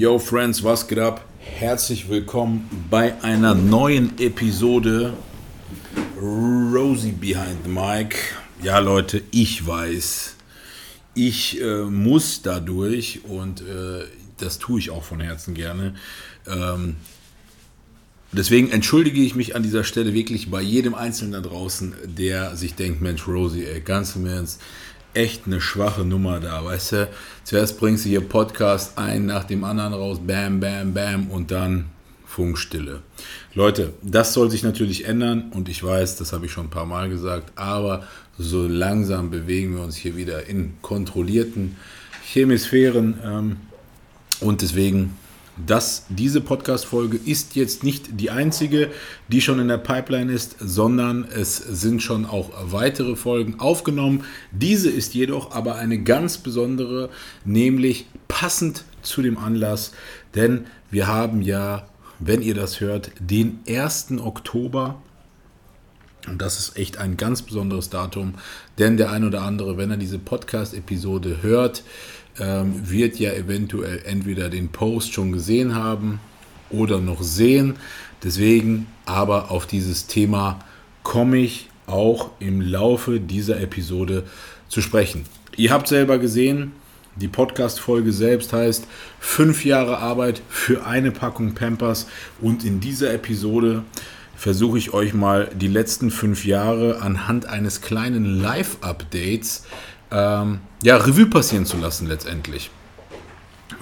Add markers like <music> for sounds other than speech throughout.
Yo Friends, was geht ab? Herzlich willkommen bei einer neuen Episode Rosie Behind the Mic. Ja Leute, ich weiß, ich äh, muss dadurch und äh, das tue ich auch von Herzen gerne. Ähm, deswegen entschuldige ich mich an dieser Stelle wirklich bei jedem Einzelnen da draußen, der sich denkt, Mensch Rosie, ey, ganz im Ernst, echt eine schwache Nummer da, weißt du? Zuerst bringst du hier Podcast ein nach dem anderen raus, bam, bam, bam und dann Funkstille. Leute, das soll sich natürlich ändern und ich weiß, das habe ich schon ein paar Mal gesagt, aber so langsam bewegen wir uns hier wieder in kontrollierten Chemisphären ähm, und deswegen dass diese Podcast-Folge ist jetzt nicht die einzige, die schon in der Pipeline ist, sondern es sind schon auch weitere Folgen aufgenommen. Diese ist jedoch aber eine ganz besondere, nämlich passend zu dem Anlass, denn wir haben ja, wenn ihr das hört, den 1. Oktober. Und das ist echt ein ganz besonderes Datum, denn der ein oder andere, wenn er diese Podcast-Episode hört, ähm, wird ja eventuell entweder den Post schon gesehen haben oder noch sehen. Deswegen aber auf dieses Thema komme ich auch im Laufe dieser Episode zu sprechen. Ihr habt selber gesehen, die Podcast-Folge selbst heißt fünf Jahre Arbeit für eine Packung Pampers und in dieser Episode versuche ich euch mal die letzten fünf Jahre anhand eines kleinen Live-Updates ähm, ja, Revue passieren zu lassen letztendlich.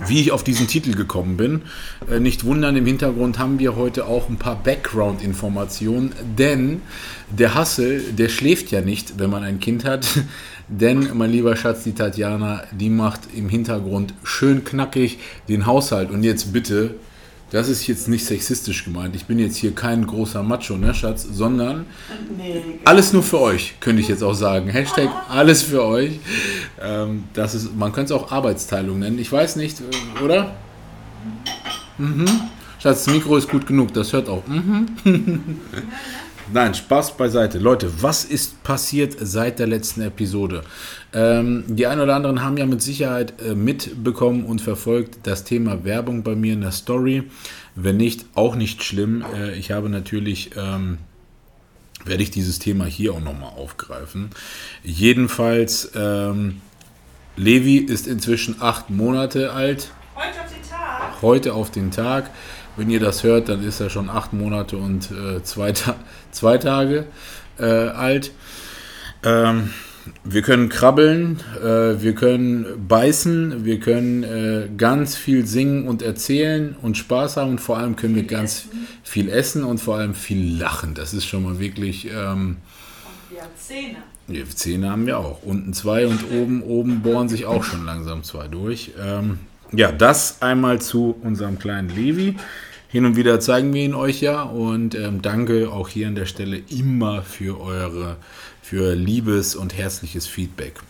Wie ich auf diesen Titel gekommen bin, äh, nicht wundern, im Hintergrund haben wir heute auch ein paar Background-Informationen, denn der Hassel, der schläft ja nicht, wenn man ein Kind hat, <laughs> denn mein lieber Schatz, die Tatjana, die macht im Hintergrund schön knackig den Haushalt. Und jetzt bitte das ist jetzt nicht sexistisch gemeint. Ich bin jetzt hier kein großer Macho, ne, Schatz, sondern nee, alles nur für euch, könnte ich jetzt auch sagen. Hashtag alles für euch. Ähm, das ist, man könnte es auch Arbeitsteilung nennen. Ich weiß nicht, äh, oder? Mhm. Schatz, das Mikro ist gut genug, das hört auch. Mhm. <laughs> Nein, Spaß beiseite. Leute, was ist passiert seit der letzten Episode? Ähm, die einen oder anderen haben ja mit Sicherheit äh, mitbekommen und verfolgt das Thema Werbung bei mir in der Story. Wenn nicht, auch nicht schlimm. Äh, ich habe natürlich, ähm, werde ich dieses Thema hier auch nochmal aufgreifen. Jedenfalls, ähm, Levi ist inzwischen acht Monate alt. Heute auf den Tag. Heute auf den Tag. Wenn ihr das hört, dann ist er schon acht Monate und äh, zwei, Ta zwei, Tage äh, alt. Ähm, wir können krabbeln, äh, wir können beißen, wir können äh, ganz viel singen und erzählen und Spaß haben und vor allem können wir ganz viel essen und vor allem viel lachen. Das ist schon mal wirklich. Ähm, und wir haben Zähne. Ja, Zähne haben wir auch. Unten zwei und oben, oben bohren sich auch schon langsam zwei durch. Ähm, ja, das einmal zu unserem kleinen Levi. Hin und wieder zeigen wir ihn euch ja und ähm, danke auch hier an der Stelle immer für eure, für liebes und herzliches Feedback.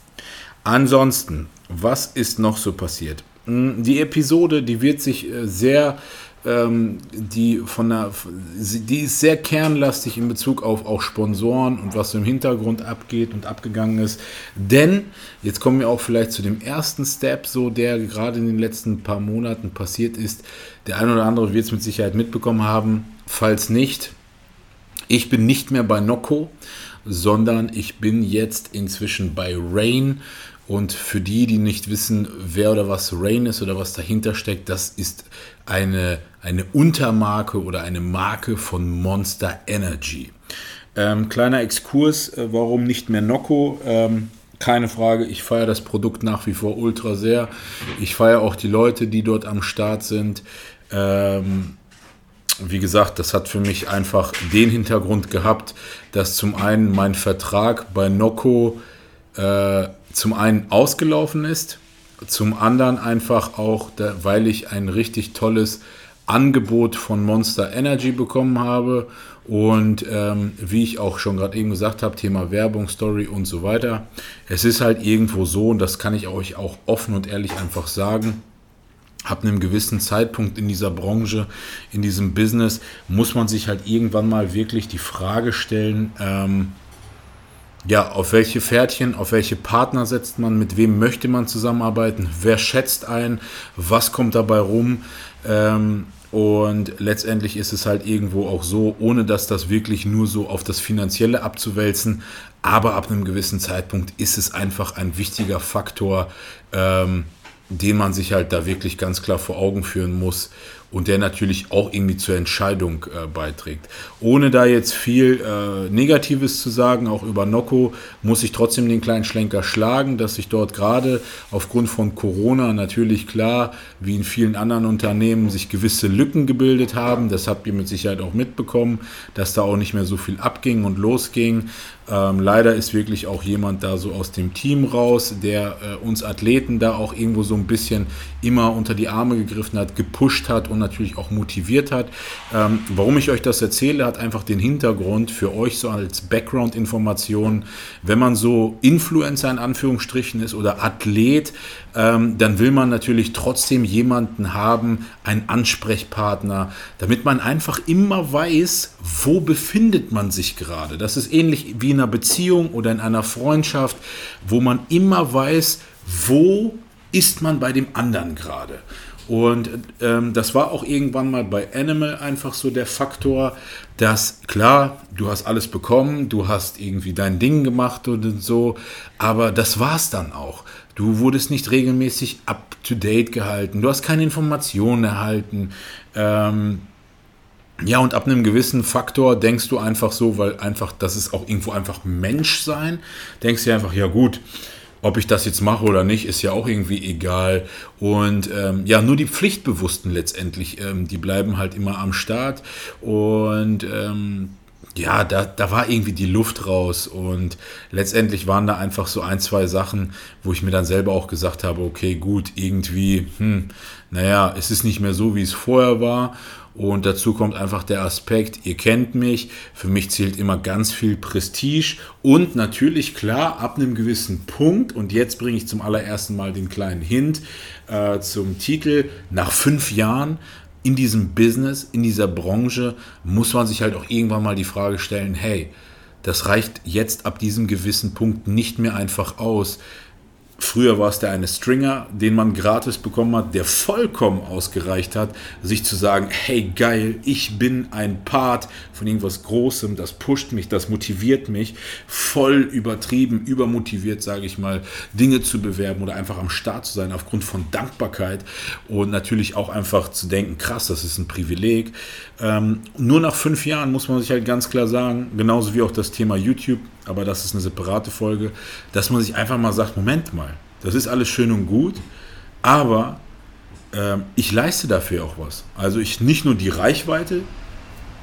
Ansonsten, was ist noch so passiert? Hm, die Episode, die wird sich äh, sehr ähm, die von der, die ist sehr kernlastig in Bezug auf auch Sponsoren und was so im Hintergrund abgeht und abgegangen ist. Denn jetzt kommen wir auch vielleicht zu dem ersten Step, so der gerade in den letzten paar Monaten passiert ist. Der eine oder andere wird es mit Sicherheit mitbekommen haben. Falls nicht, ich bin nicht mehr bei Noco, sondern ich bin jetzt inzwischen bei Rain und für die, die nicht wissen, wer oder was Rain ist oder was dahinter steckt, das ist eine, eine Untermarke oder eine Marke von Monster Energy. Ähm, kleiner Exkurs, äh, warum nicht mehr Nocco? Ähm, keine Frage, ich feiere das Produkt nach wie vor ultra sehr. Ich feiere auch die Leute, die dort am Start sind. Ähm, wie gesagt, das hat für mich einfach den Hintergrund gehabt, dass zum einen mein Vertrag bei Nocco äh, zum einen ausgelaufen ist, zum anderen einfach auch, da, weil ich ein richtig tolles Angebot von Monster Energy bekommen habe und ähm, wie ich auch schon gerade eben gesagt habe, Thema Werbung, Story und so weiter. Es ist halt irgendwo so, und das kann ich euch auch offen und ehrlich einfach sagen, ab einem gewissen Zeitpunkt in dieser Branche, in diesem Business, muss man sich halt irgendwann mal wirklich die Frage stellen, ähm, ja, auf welche Pferdchen, auf welche Partner setzt man, mit wem möchte man zusammenarbeiten, wer schätzt ein, was kommt dabei rum. Ähm, und letztendlich ist es halt irgendwo auch so, ohne dass das wirklich nur so auf das Finanzielle abzuwälzen, aber ab einem gewissen Zeitpunkt ist es einfach ein wichtiger Faktor, ähm, den man sich halt da wirklich ganz klar vor Augen führen muss und der natürlich auch irgendwie zur Entscheidung äh, beiträgt. Ohne da jetzt viel äh, Negatives zu sagen, auch über Nocco, muss ich trotzdem den kleinen Schlenker schlagen, dass sich dort gerade aufgrund von Corona natürlich klar, wie in vielen anderen Unternehmen, sich gewisse Lücken gebildet haben. Das habt ihr mit Sicherheit auch mitbekommen, dass da auch nicht mehr so viel abging und losging. Ähm, leider ist wirklich auch jemand da so aus dem Team raus, der äh, uns Athleten da auch irgendwo so ein bisschen immer unter die Arme gegriffen hat, gepusht hat und natürlich auch motiviert hat. Ähm, warum ich euch das erzähle, hat einfach den Hintergrund für euch so als Background-Information. Wenn man so Influencer in Anführungsstrichen ist oder Athlet, ähm, dann will man natürlich trotzdem jemanden haben, einen Ansprechpartner, damit man einfach immer weiß, wo befindet man sich gerade. Das ist ähnlich wie in einer Beziehung oder in einer Freundschaft, wo man immer weiß, wo ist man bei dem anderen gerade. Und ähm, das war auch irgendwann mal bei Animal einfach so der Faktor, dass klar, du hast alles bekommen, du hast irgendwie dein Ding gemacht und so, aber das war es dann auch. Du wurdest nicht regelmäßig up-to-date gehalten, du hast keine Informationen erhalten. Ähm, ja, und ab einem gewissen Faktor denkst du einfach so, weil einfach, das ist auch irgendwo einfach Menschsein, denkst du einfach, ja gut, ob ich das jetzt mache oder nicht, ist ja auch irgendwie egal. Und ähm, ja, nur die Pflichtbewussten letztendlich, ähm, die bleiben halt immer am Start. Und ähm, ja, da, da war irgendwie die Luft raus. Und letztendlich waren da einfach so ein, zwei Sachen, wo ich mir dann selber auch gesagt habe, okay, gut, irgendwie, hm, naja, es ist nicht mehr so, wie es vorher war. Und dazu kommt einfach der Aspekt, ihr kennt mich, für mich zählt immer ganz viel Prestige und natürlich klar, ab einem gewissen Punkt, und jetzt bringe ich zum allerersten Mal den kleinen Hint äh, zum Titel, nach fünf Jahren in diesem Business, in dieser Branche, muss man sich halt auch irgendwann mal die Frage stellen, hey, das reicht jetzt ab diesem gewissen Punkt nicht mehr einfach aus, Früher war es der eine Stringer, den man gratis bekommen hat, der vollkommen ausgereicht hat, sich zu sagen, hey geil, ich bin ein Part von irgendwas Großem, das pusht mich, das motiviert mich, voll übertrieben, übermotiviert, sage ich mal, Dinge zu bewerben oder einfach am Start zu sein aufgrund von Dankbarkeit und natürlich auch einfach zu denken, krass, das ist ein Privileg. Ähm, nur nach fünf Jahren muss man sich halt ganz klar sagen, genauso wie auch das Thema YouTube, aber das ist eine separate Folge, dass man sich einfach mal sagt, Moment mal, das ist alles schön und gut, aber äh, ich leiste dafür auch was. Also ich nicht nur die Reichweite,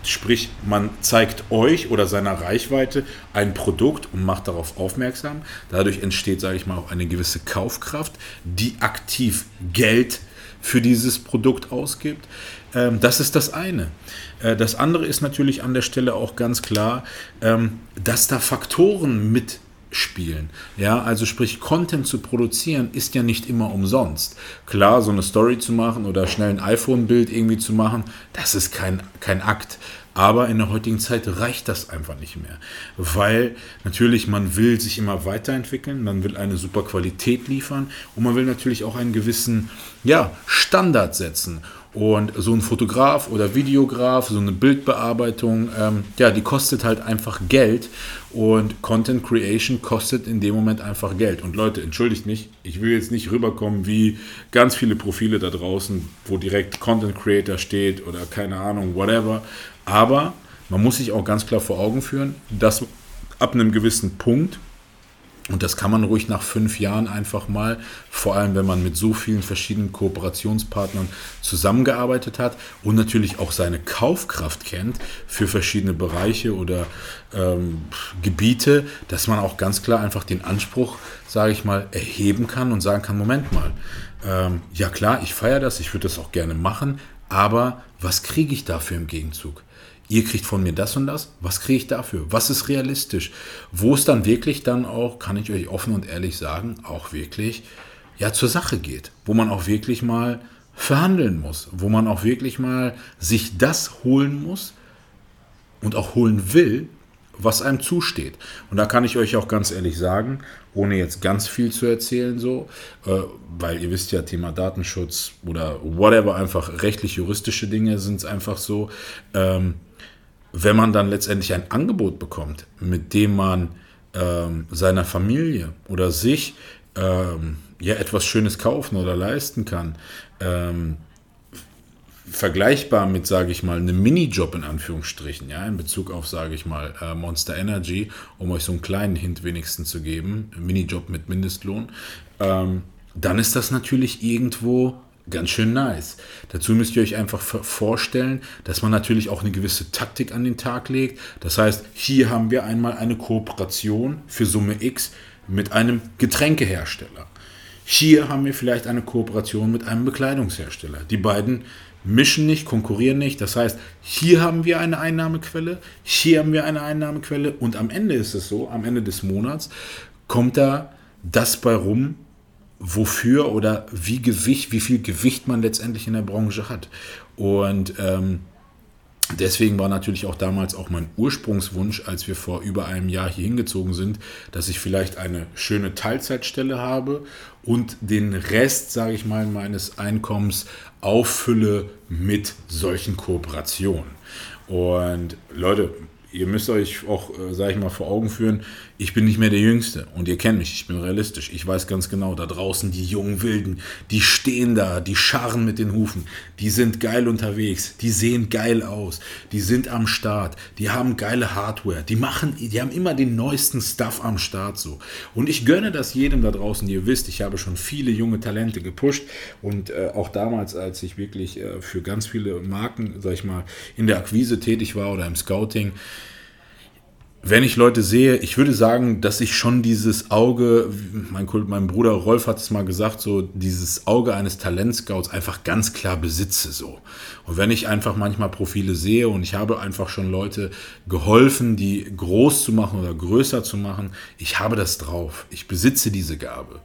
sprich man zeigt euch oder seiner Reichweite ein Produkt und macht darauf aufmerksam. Dadurch entsteht, sage ich mal, auch eine gewisse Kaufkraft, die aktiv Geld für dieses Produkt ausgibt. Ähm, das ist das eine. Äh, das andere ist natürlich an der Stelle auch ganz klar, ähm, dass da Faktoren mitspielen. Ja, also sprich, Content zu produzieren ist ja nicht immer umsonst. Klar, so eine Story zu machen oder schnell ein iPhone-Bild irgendwie zu machen, das ist kein, kein Akt. Aber in der heutigen Zeit reicht das einfach nicht mehr, weil natürlich man will sich immer weiterentwickeln, man will eine super Qualität liefern und man will natürlich auch einen gewissen ja, Standard setzen. Und so ein Fotograf oder Videograf, so eine Bildbearbeitung, ähm, ja, die kostet halt einfach Geld. Und Content Creation kostet in dem Moment einfach Geld. Und Leute, entschuldigt mich, ich will jetzt nicht rüberkommen wie ganz viele Profile da draußen, wo direkt Content Creator steht oder keine Ahnung, whatever. Aber man muss sich auch ganz klar vor Augen führen, dass ab einem gewissen Punkt Und das kann man ruhig nach fünf Jahren einfach mal, vor allem wenn man mit so vielen verschiedenen Kooperationspartnern zusammengearbeitet hat und natürlich auch seine Kaufkraft kennt für verschiedene Bereiche oder ähm, Gebiete, dass man auch ganz klar einfach den Anspruch, sage ich mal, erheben kann und sagen kann, Moment mal, ähm, ja klar, ich feiere das, ich würde das auch gerne machen, aber was kriege ich dafür im Gegenzug? Ihr kriegt von mir das und das, was kriege ich dafür? Was ist realistisch? Wo es dann wirklich dann auch, kann ich euch offen und ehrlich sagen, auch wirklich ja zur Sache geht, wo man auch wirklich mal verhandeln muss, wo man auch wirklich mal sich das holen muss und auch holen will, was einem zusteht. Und da kann ich euch auch ganz ehrlich sagen, ohne jetzt ganz viel zu erzählen, so, äh, weil ihr wisst ja, Thema Datenschutz oder whatever, einfach rechtlich-juristische Dinge sind es einfach so. Ähm, wenn man dann letztendlich ein Angebot bekommt, mit dem man ähm, seiner Familie oder sich ähm, ja etwas Schönes kaufen oder leisten kann, ähm, vergleichbar mit, sage ich mal, einem Minijob in Anführungsstrichen, ja, in Bezug auf, sage ich mal, äh, Monster Energy, um euch so einen kleinen Hint wenigstens zu geben, Minijob mit Mindestlohn, ähm, dann ist das natürlich irgendwo ganz schön nice. Dazu müsst ihr euch einfach vorstellen, dass man natürlich auch eine gewisse Taktik an den Tag legt. Das heißt, hier haben wir einmal eine Kooperation für Summe X mit einem Getränkehersteller. Hier haben wir vielleicht eine Kooperation mit einem Bekleidungshersteller. Die beiden mischen nicht, konkurrieren nicht. Das heißt, hier haben wir eine Einnahmequelle, hier haben wir eine Einnahmequelle und am Ende ist es so, am Ende des Monats kommt da das bei rum, wofür oder wie Gewicht, wie viel Gewicht man letztendlich in der Branche hat. Und ähm, deswegen war natürlich auch damals auch mein Ursprungswunsch, als wir vor über einem Jahr hier hingezogen sind, dass ich vielleicht eine schöne Teilzeitstelle habe und den Rest, sage ich mal, meines Einkommens auffülle mit solchen Kooperationen. Und Leute, ihr müsst euch auch, äh, sage ich mal, vor Augen führen, ich bin nicht mehr der Jüngste und ihr kennt mich, ich bin realistisch. Ich weiß ganz genau, da draußen die jungen Wilden, die stehen da, die scharren mit den Hufen, die sind geil unterwegs, die sehen geil aus, die sind am Start, die haben geile Hardware, die machen, die haben immer den neuesten Stuff am Start so. Und ich gönne das jedem da draußen, ihr wisst, ich habe schon viele junge Talente gepusht und äh, auch damals, als ich wirklich äh, für ganz viele Marken, sag ich mal, in der Akquise tätig war oder im Scouting, wenn ich Leute sehe, ich würde sagen, dass ich schon dieses Auge, mein, mein Bruder Rolf hat es mal gesagt, so dieses Auge eines Talentscouts einfach ganz klar besitze so. Und wenn ich einfach manchmal Profile sehe und ich habe einfach schon Leute geholfen, die groß zu machen oder größer zu machen, ich habe das drauf. Ich besitze diese Gabe.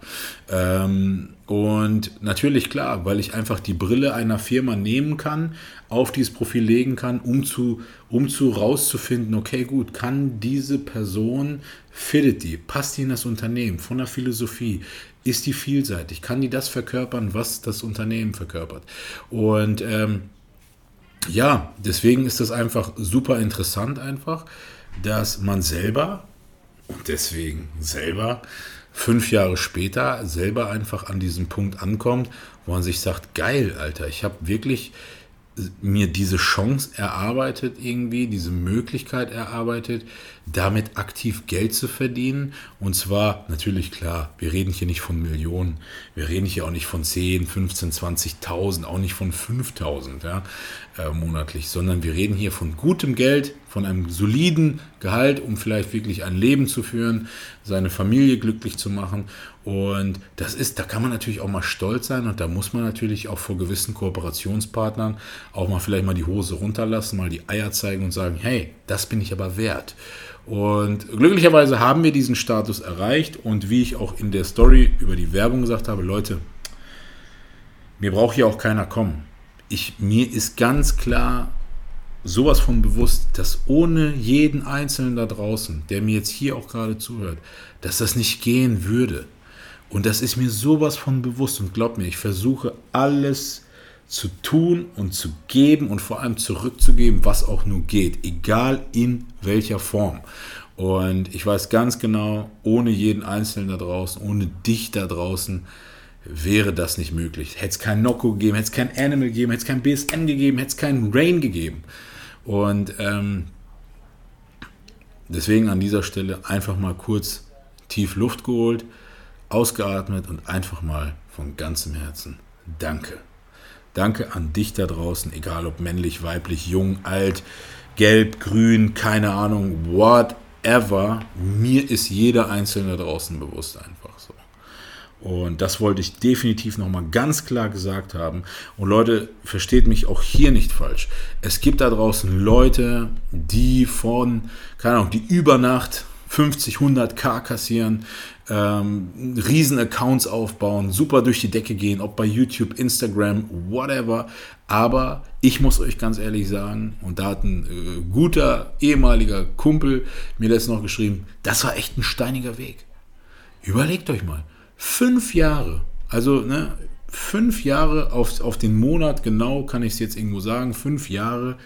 Ähm, und natürlich klar, weil ich einfach die Brille einer Firma nehmen kann, auf dieses Profil legen kann, um zu, um zu rauszufinden, okay, gut, kann diese Person, fittet die, passt die in das Unternehmen, von der Philosophie, ist die vielseitig, kann die das verkörpern, was das Unternehmen verkörpert. Und ähm, ja, deswegen ist das einfach super interessant einfach, dass man selber, und deswegen selber, fünf Jahre später selber einfach an diesem Punkt ankommt, wo man sich sagt, geil, Alter, ich habe wirklich mir diese Chance erarbeitet irgendwie, diese Möglichkeit erarbeitet, damit aktiv Geld zu verdienen. Und zwar natürlich klar, wir reden hier nicht von Millionen, wir reden hier auch nicht von 10, 15, 20.000, auch nicht von 5.000 ja, äh, monatlich, sondern wir reden hier von gutem Geld, von einem soliden Gehalt, um vielleicht wirklich ein Leben zu führen, seine Familie glücklich zu machen. Und das ist, da kann man natürlich auch mal stolz sein und da muss man natürlich auch vor gewissen Kooperationspartnern auch mal vielleicht mal die Hose runterlassen, mal die Eier zeigen und sagen, hey, das bin ich aber wert. Und glücklicherweise haben wir diesen Status erreicht und wie ich auch in der Story über die Werbung gesagt habe, Leute, mir braucht hier auch keiner kommen. Ich, mir ist ganz klar sowas von bewusst, dass ohne jeden Einzelnen da draußen, der mir jetzt hier auch gerade zuhört, dass das nicht gehen würde. Und das ist mir sowas von bewusst und glaubt mir, ich versuche alles zu tun und zu geben und vor allem zurückzugeben, was auch nur geht, egal in welcher Form. Und ich weiß ganz genau, ohne jeden Einzelnen da draußen, ohne dich da draußen, wäre das nicht möglich. Hätte es kein Nocco gegeben, hätte es kein Animal gegeben, hätte es kein BSN gegeben, hätte es keinen Rain gegeben. Und ähm, deswegen an dieser Stelle einfach mal kurz tief Luft geholt, ausgeatmet und einfach mal von ganzem Herzen Danke. Danke an dich da draußen, egal ob männlich, weiblich, jung, alt, gelb, grün, keine Ahnung, whatever. Mir ist jeder Einzelne da draußen bewusst so. Und das wollte ich definitiv nochmal ganz klar gesagt haben. Und Leute, versteht mich auch hier nicht falsch. Es gibt da draußen Leute, die von, keine Ahnung, die über Nacht 50, 100 K kassieren, ähm, riesen Accounts aufbauen, super durch die Decke gehen, ob bei YouTube, Instagram, whatever. Aber ich muss euch ganz ehrlich sagen, und da hat ein äh, guter ehemaliger Kumpel mir das noch geschrieben, das war echt ein steiniger Weg. Überlegt euch mal, fünf Jahre, also ne, fünf Jahre auf, auf den Monat genau, kann ich es jetzt irgendwo sagen, fünf Jahre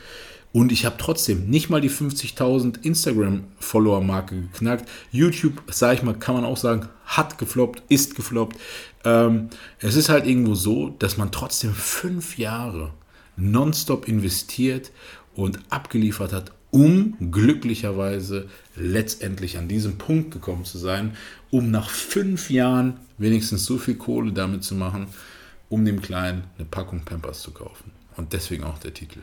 und ich habe trotzdem nicht mal die 50.000 Instagram-Follower-Marke geknackt. YouTube, sage ich mal, kann man auch sagen, hat gefloppt, ist gefloppt. Ähm, es ist halt irgendwo so, dass man trotzdem fünf Jahre nonstop investiert und abgeliefert hat, um glücklicherweise letztendlich an diesem Punkt gekommen zu sein, um nach fünf Jahren wenigstens so viel Kohle damit zu machen, um dem Kleinen eine Packung Pampers zu kaufen. Und deswegen auch der Titel.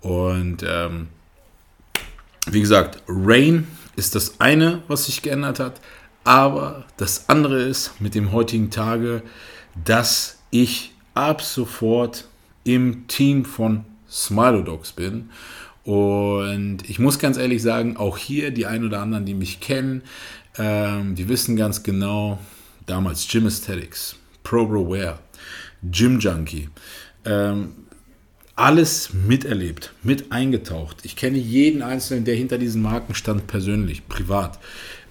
Und ähm, wie gesagt, Rain ist das eine, was sich geändert hat. Aber das andere ist mit dem heutigen Tage, dass ich ab sofort im Team von Smilodogs bin. Und ich muss ganz ehrlich sagen, auch hier die ein oder anderen, die mich kennen, ähm, die wissen ganz genau, damals Gym Aesthetics, ProBroWare, Gym Junkie. Ähm, alles miterlebt, mit eingetaucht. Ich kenne jeden Einzelnen, der hinter diesen Marken stand, persönlich, privat.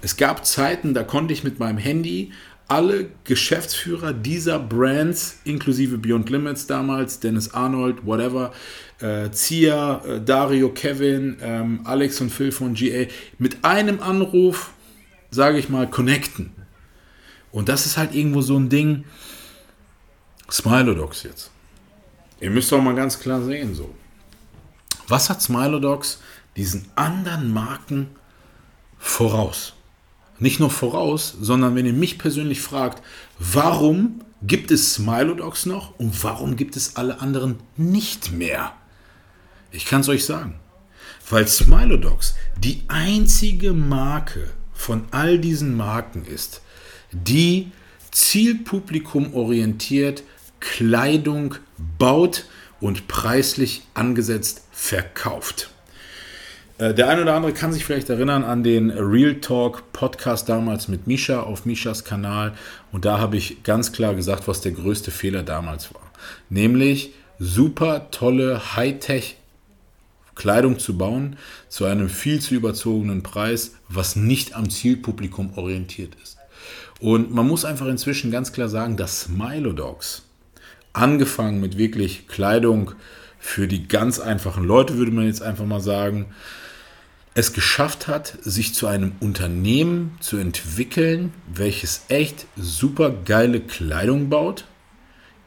Es gab Zeiten, da konnte ich mit meinem Handy alle Geschäftsführer dieser Brands, inklusive Beyond Limits damals, Dennis Arnold, whatever, äh, Zia, äh, Dario, Kevin, ähm, Alex und Phil von GA, mit einem Anruf, sage ich mal, connecten. Und das ist halt irgendwo so ein Ding. Smilodogs jetzt. Ihr müsst auch mal ganz klar sehen, so. Was hat Smilodogs diesen anderen Marken voraus? Nicht nur voraus, sondern wenn ihr mich persönlich fragt, warum gibt es Smilodogs noch und warum gibt es alle anderen nicht mehr? Ich kann es euch sagen. Weil Smilodogs die einzige Marke von all diesen Marken ist, die Zielpublikum orientiert Kleidung baut und preislich angesetzt verkauft. Äh, der eine oder andere kann sich vielleicht erinnern an den Real Talk Podcast damals mit Misha auf Mishas Kanal. Und da habe ich ganz klar gesagt, was der größte Fehler damals war. Nämlich super tolle Hightech Kleidung zu bauen zu einem viel zu überzogenen Preis, was nicht am Zielpublikum orientiert ist. Und man muss einfach inzwischen ganz klar sagen, dass Smilodogs angefangen mit wirklich Kleidung für die ganz einfachen Leute, würde man jetzt einfach mal sagen, es geschafft hat, sich zu einem Unternehmen zu entwickeln, welches echt super geile Kleidung baut,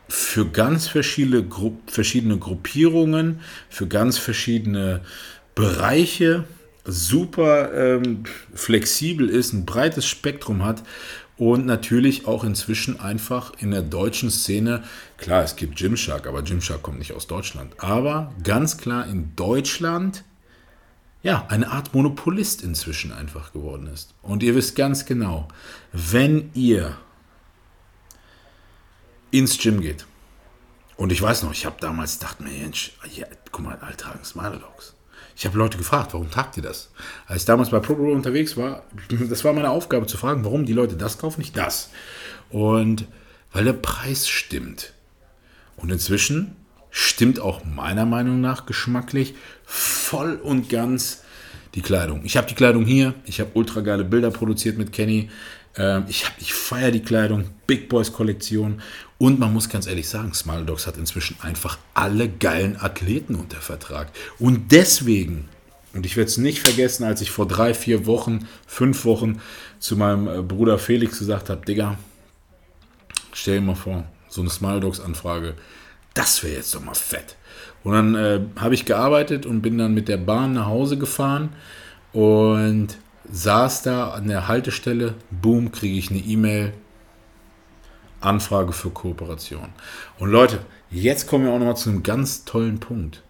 für ganz verschiedene, Gru verschiedene Gruppierungen, für ganz verschiedene Bereiche, super ähm, flexibel ist, ein breites Spektrum hat und natürlich auch inzwischen einfach in der deutschen Szene, klar, es gibt Gymshark, aber Gymshark kommt nicht aus Deutschland, aber ganz klar in Deutschland, ja, eine Art Monopolist inzwischen einfach geworden ist. Und ihr wisst ganz genau, wenn ihr ins Gym geht, und ich weiß noch, ich habe damals gedacht, Mensch, ja, guck mal, alle tragen Smile Dogs. Ich habe Leute gefragt, warum tragt ihr das? Als ich damals bei ProBro unterwegs war, <laughs> das war meine Aufgabe zu fragen, warum die Leute das kaufen, nicht das. Und weil der Preis stimmt. Und inzwischen stimmt auch meiner Meinung nach geschmacklich voll und ganz die Kleidung. Ich habe die Kleidung hier, ich habe ultra geile Bilder produziert mit Kenny. Ähm, ich, ich feiere die Kleidung, Big Boys Kollektion. Und man muss ganz ehrlich sagen, Smile Dogs hat inzwischen einfach alle geilen Athleten unter Vertrag. Und deswegen, und ich werde es nicht vergessen, als ich vor drei, vier Wochen, fünf Wochen zu meinem äh, Bruder Felix gesagt habe, Digga, stell dir mal vor, so eine Smile Dogs Anfrage, das wäre jetzt doch mal fett. Und dann äh, habe ich gearbeitet und bin dann mit der Bahn nach Hause gefahren und saß da an der Haltestelle, boom, kriege ich eine E-Mail, Anfrage für Kooperation. Und Leute, jetzt kommen wir auch nochmal zu einem ganz tollen Punkt.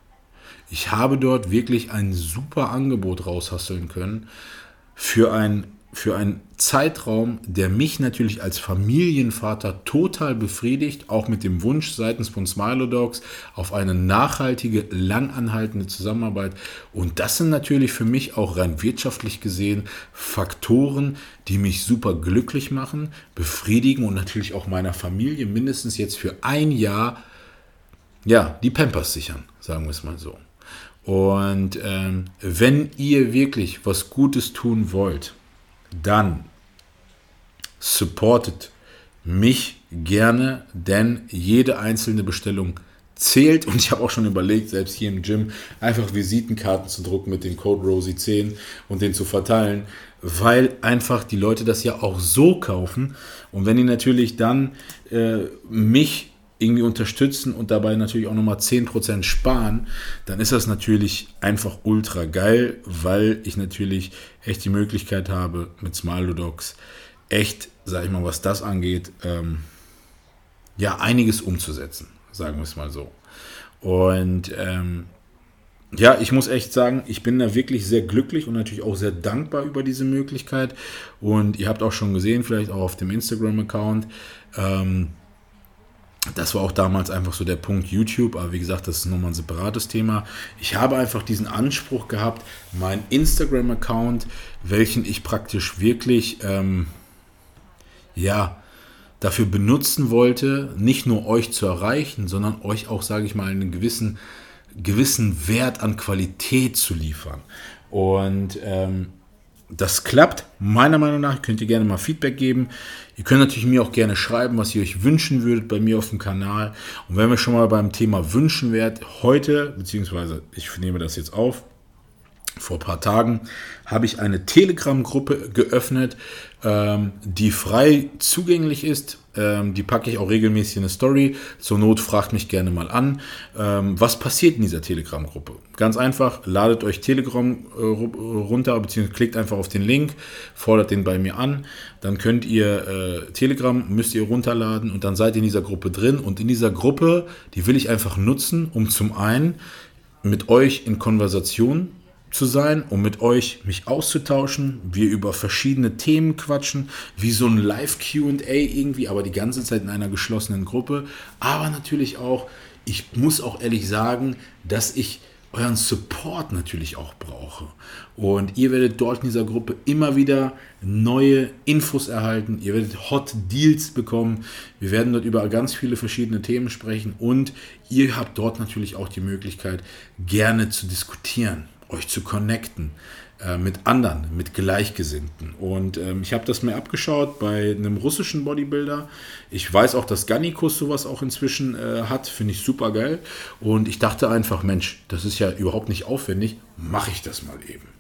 Ich habe dort wirklich ein super Angebot raushasseln können für ein für einen Zeitraum, der mich natürlich als Familienvater total befriedigt, auch mit dem Wunsch seitens von Smilodogs auf eine nachhaltige, langanhaltende Zusammenarbeit. Und das sind natürlich für mich auch rein wirtschaftlich gesehen Faktoren, die mich super glücklich machen, befriedigen und natürlich auch meiner Familie mindestens jetzt für ein Jahr ja, die Pampers sichern, sagen wir es mal so. Und ähm, wenn ihr wirklich was Gutes tun wollt, dann supportet mich gerne, denn jede einzelne Bestellung zählt. Und ich habe auch schon überlegt, selbst hier im Gym einfach Visitenkarten zu drucken mit dem Code Rosie10 und den zu verteilen, weil einfach die Leute das ja auch so kaufen. Und wenn die natürlich dann äh, mich irgendwie unterstützen und dabei natürlich auch nochmal 10% sparen, dann ist das natürlich einfach ultra geil, weil ich natürlich echt die Möglichkeit habe, mit Smilodogs echt, sag ich mal, was das angeht, ähm, ja, einiges umzusetzen, sagen wir es mal so. Und ähm, ja, ich muss echt sagen, ich bin da wirklich sehr glücklich und natürlich auch sehr dankbar über diese Möglichkeit. Und ihr habt auch schon gesehen, vielleicht auch auf dem Instagram-Account, ähm, das war auch damals einfach so der Punkt YouTube, aber wie gesagt, das ist nochmal ein separates Thema. Ich habe einfach diesen Anspruch gehabt, mein Instagram-Account, welchen ich praktisch wirklich, ähm, ja, dafür benutzen wollte, nicht nur euch zu erreichen, sondern euch auch, sage ich mal, einen gewissen, gewissen Wert an Qualität zu liefern. Und ähm, das klappt, meiner Meinung nach. Könnt ihr gerne mal Feedback geben. Ihr könnt natürlich mir auch gerne schreiben, was ihr euch wünschen würdet bei mir auf dem Kanal. Und wenn wir schon mal beim Thema Wünschen wärt, heute, beziehungsweise ich nehme das jetzt auf, vor ein paar Tagen habe ich eine Telegram-Gruppe geöffnet, ähm, die frei zugänglich ist. Ähm, die packe ich auch regelmäßig in eine Story. Zur Not fragt mich gerne mal an. Ähm, was passiert in dieser Telegram-Gruppe? Ganz einfach, ladet euch Telegram äh, runter, beziehungsweise klickt einfach auf den Link, fordert den bei mir an. Dann könnt ihr äh, Telegram, müsst ihr runterladen und dann seid ihr in dieser Gruppe drin. Und in dieser Gruppe, die will ich einfach nutzen, um zum einen mit euch in Konversation zu sein, um mit euch mich auszutauschen, wir über verschiedene Themen quatschen, wie so ein Live-QA irgendwie, aber die ganze Zeit in einer geschlossenen Gruppe. Aber natürlich auch, ich muss auch ehrlich sagen, dass ich euren Support natürlich auch brauche. Und ihr werdet dort in dieser Gruppe immer wieder neue Infos erhalten. Ihr werdet Hot Deals bekommen. Wir werden dort über ganz viele verschiedene Themen sprechen. Und ihr habt dort natürlich auch die Möglichkeit, gerne zu diskutieren euch zu connecten äh, mit anderen, mit Gleichgesinnten. Und ähm, ich habe das mir abgeschaut bei einem russischen Bodybuilder. Ich weiß auch, dass Gannikus sowas auch inzwischen äh, hat, finde ich super geil. Und ich dachte einfach, Mensch, das ist ja überhaupt nicht aufwendig, mache ich das mal eben.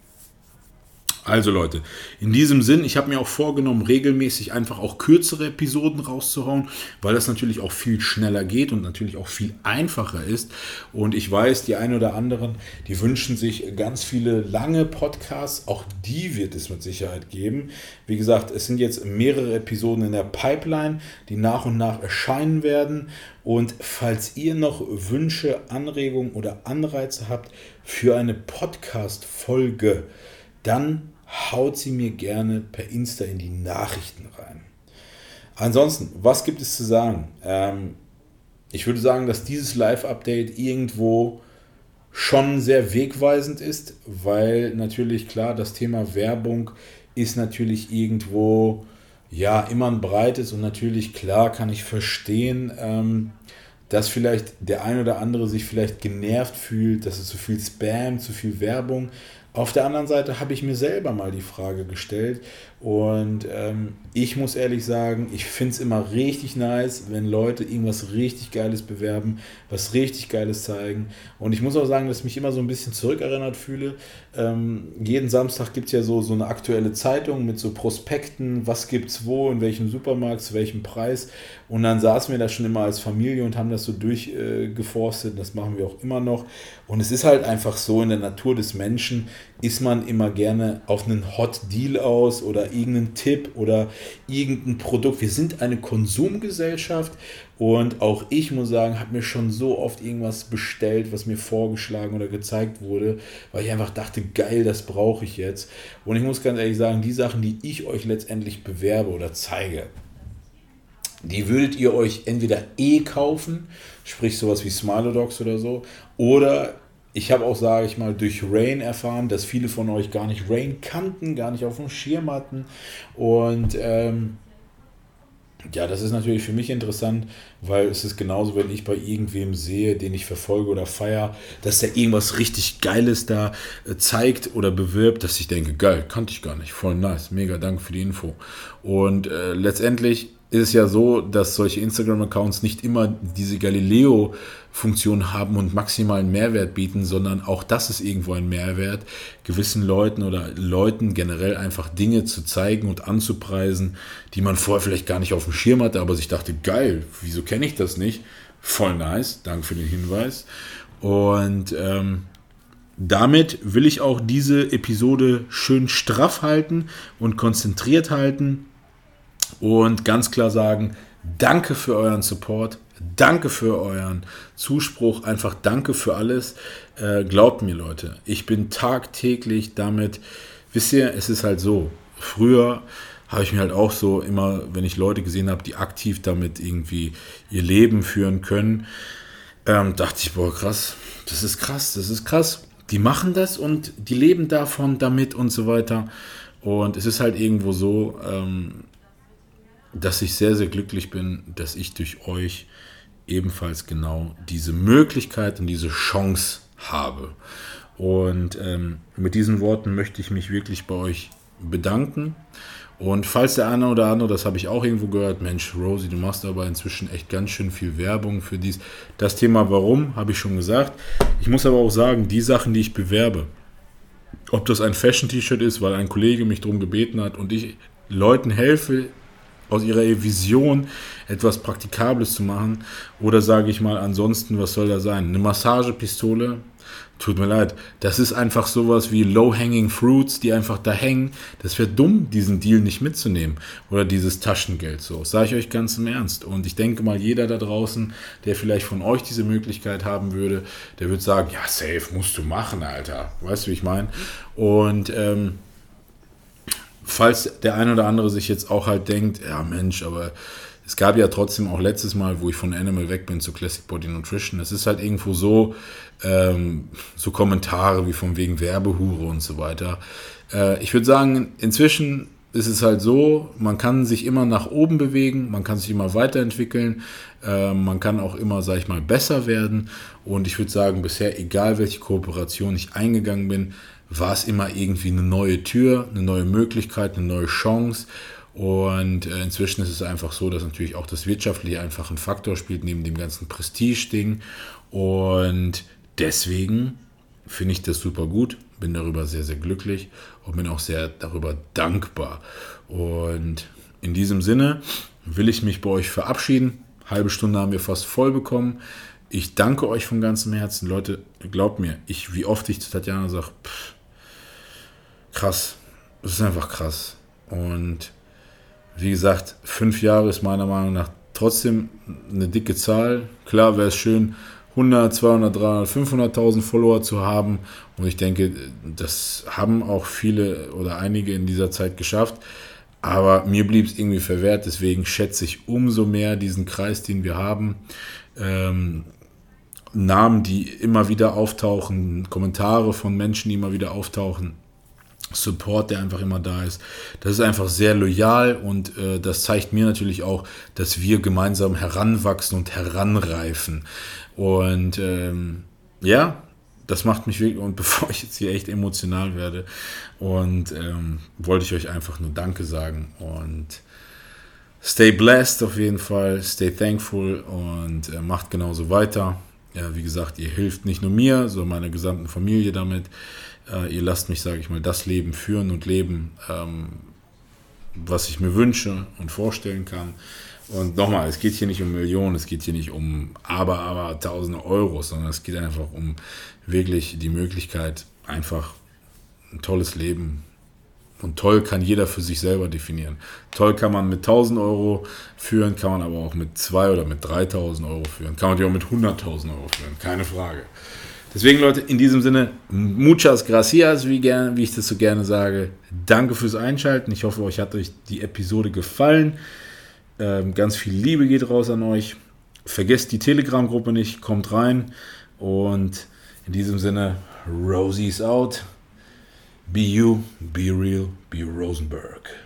Also Leute, in diesem Sinn, ich habe mir auch vorgenommen, regelmäßig einfach auch kürzere Episoden rauszuhauen, weil das natürlich auch viel schneller geht und natürlich auch viel einfacher ist. Und ich weiß, die einen oder anderen, die wünschen sich ganz viele lange Podcasts. Auch die wird es mit Sicherheit geben. Wie gesagt, es sind jetzt mehrere Episoden in der Pipeline, die nach und nach erscheinen werden. Und falls ihr noch Wünsche, Anregungen oder Anreize habt für eine Podcast-Folge, dann haut sie mir gerne per Insta in die Nachrichten rein. Ansonsten, was gibt es zu sagen? Ähm, ich würde sagen, dass dieses Live-Update irgendwo schon sehr wegweisend ist, weil natürlich klar, das Thema Werbung ist natürlich irgendwo ja immer ein breites und natürlich klar kann ich verstehen, ähm, dass vielleicht der ein oder andere sich vielleicht genervt fühlt, dass es zu viel Spam, zu viel Werbung. Auf der anderen Seite habe ich mir selber mal die Frage gestellt und ähm, ich muss ehrlich sagen, ich finde es immer richtig nice, wenn Leute irgendwas richtig Geiles bewerben, was richtig Geiles zeigen. Und ich muss auch sagen, dass ich mich immer so ein bisschen zurückerinnert fühle. Ähm, jeden Samstag gibt es ja so, so eine aktuelle Zeitung mit so Prospekten, was gibt es wo, in welchem Supermarkt, zu welchem Preis. Und dann saßen wir da schon immer als Familie und haben das so durchgeforstet. Äh, das machen wir auch immer noch. Und es ist halt einfach so in der Natur des Menschen, ist man immer gerne auf einen Hot Deal aus oder irgendeinen Tipp oder irgendein Produkt. Wir sind eine Konsumgesellschaft und auch ich muss sagen, habe mir schon so oft irgendwas bestellt, was mir vorgeschlagen oder gezeigt wurde, weil ich einfach dachte, geil, das brauche ich jetzt. Und ich muss ganz ehrlich sagen, die Sachen, die ich euch letztendlich bewerbe oder zeige, die würdet ihr euch entweder eh kaufen, sprich sowas wie Smilodogs oder so, oder ich habe auch, sage ich mal, durch Rain erfahren, dass viele von euch gar nicht Rain kannten, gar nicht auf dem Schirm hatten. Und ähm, ja, das ist natürlich für mich interessant, weil es ist genauso, wenn ich bei irgendwem sehe, den ich verfolge oder feiere, dass der irgendwas richtig Geiles da äh, zeigt oder bewirbt, dass ich denke, geil, kannte ich gar nicht, voll nice, mega Dank für die Info. Und äh, letztendlich ist es ja so, dass solche Instagram-Accounts nicht immer diese Galileo-Funktion haben und maximalen Mehrwert bieten, sondern auch das ist irgendwo ein Mehrwert, gewissen Leuten oder Leuten generell einfach Dinge zu zeigen und anzupreisen, die man vorher vielleicht gar nicht auf dem Schirm hatte, aber sich dachte, geil, wieso kenne ich das nicht? Voll nice, danke für den Hinweis. Und ähm, damit will ich auch diese Episode schön straff halten und konzentriert halten und ganz klar sagen, danke für euren Support, danke für euren Zuspruch, einfach danke für alles. Äh, glaubt mir Leute, ich bin tagtäglich damit, wisst ihr, es ist halt so, früher habe ich mir halt auch so immer, wenn ich Leute gesehen habe, die aktiv damit irgendwie ihr Leben führen können, ähm, dachte ich, boah, krass, das ist krass, das ist krass. Die machen das und die leben davon, damit und so weiter. Und es ist halt irgendwo so, ähm, dass ich sehr, sehr glücklich bin, dass ich durch euch ebenfalls genau diese Möglichkeit und diese Chance habe. Und ähm, mit diesen Worten möchte ich mich wirklich bei euch bedanken. Und falls der eine oder andere, das habe ich auch irgendwo gehört, Mensch, Rosie, du machst aber inzwischen echt ganz schön viel Werbung für dies. Das Thema Warum, habe ich schon gesagt. Ich muss aber auch sagen, die Sachen, die ich bewerbe, ob das ein Fashion-T-Shirt ist, weil ein Kollege mich darum gebeten hat und ich Leuten helfe, aus ihrer Vision etwas Praktikables zu machen. Oder sage ich mal, ansonsten, was soll da sein? Eine Massagepistole? Tut mir leid. Das ist einfach sowas wie Low-Hanging Fruits, die einfach da hängen. Das wäre dumm, diesen Deal nicht mitzunehmen. Oder dieses Taschengeld so. Sage ich euch ganz im Ernst. Und ich denke mal, jeder da draußen, der vielleicht von euch diese Möglichkeit haben würde, der würde sagen, ja, safe, musst du machen, Alter. Weißt du, wie ich meine? Und ähm, falls der ein oder andere sich jetzt auch halt denkt, ja Mensch, aber es gab ja trotzdem auch letztes Mal, wo ich von Animal weg bin zu Classic Body Nutrition. Es ist halt irgendwo so, ähm, so Kommentare wie von wegen Werbehure und so weiter. Äh, ich würde sagen, inzwischen ist es halt so, man kann sich immer nach oben bewegen, man kann sich immer weiterentwickeln, äh, man kann auch immer, sag ich mal, besser werden. Und ich würde sagen, bisher, egal welche Kooperation ich eingegangen bin, war es immer irgendwie eine neue Tür, eine neue Möglichkeit, eine neue Chance. Und äh, inzwischen ist es einfach so, dass natürlich auch das Wirtschaftliche einfach ein Faktor spielt, neben dem ganzen Prestige-Ding. Und deswegen finde ich das super gut, bin darüber sehr, sehr glücklich und bin auch sehr darüber dankbar. Und in diesem Sinne will ich mich bei euch verabschieden. Halbe Stunde haben wir fast voll bekommen. Ich danke euch von ganzem Herzen. Leute, glaubt mir, ich, wie oft ich zu Tatjana sage, pff, krass. Das ist einfach krass. Und wie gesagt, fünf Jahre ist meiner Meinung nach trotzdem eine dicke Zahl. Klar wäre es schön, 100, 200, 300, 500.000 Follower zu haben. Und ich denke, das haben auch viele oder einige in dieser Zeit geschafft. Aber mir blieb es irgendwie verwehrt. Deswegen schätze ich umso mehr diesen Kreis, den wir haben. Ähm, Namen, die immer wieder auftauchen, Kommentare von Menschen, die immer wieder auftauchen. Support, der einfach immer da ist. Das ist einfach sehr loyal und äh, das zeigt mir natürlich auch, dass wir gemeinsam heranwachsen und heranreifen. Und ähm, ja, das macht mich wirklich, und <laughs> bevor ich jetzt hier echt emotional werde, und ähm, wollte ich euch einfach nur Danke sagen und stay blessed auf jeden Fall, stay thankful und äh, macht genauso weiter. Ja, wie gesagt, ihr hilft nicht nur mir, sondern meiner gesamten Familie damit. Äh, ihr lasst mich, sage ich mal, das Leben führen und leben, ähm, was ich mir wünsche und vorstellen kann. Und nochmal, es geht hier nicht um Millionen, es geht hier nicht um aber, aber tausende Euro, sondern es geht einfach um wirklich die Möglichkeit, einfach ein tolles Leben. Und toll kann jeder für sich selber definieren. Toll kann man mit 1000 Euro führen, kann man aber auch mit 2 oder mit 3000 Euro führen. Kann man die auch mit 100.000 Euro führen, keine Frage. Deswegen, Leute, in diesem Sinne, muchas gracias, wie, gern, wie ich das so gerne sage. Danke fürs Einschalten. Ich hoffe, euch hat euch die Episode gefallen. Ähm, ganz viel Liebe geht raus an euch. Vergesst die Telegram-Gruppe nicht, kommt rein. Und in diesem Sinne, Rosie's out. Be you, be real, be Rosenberg.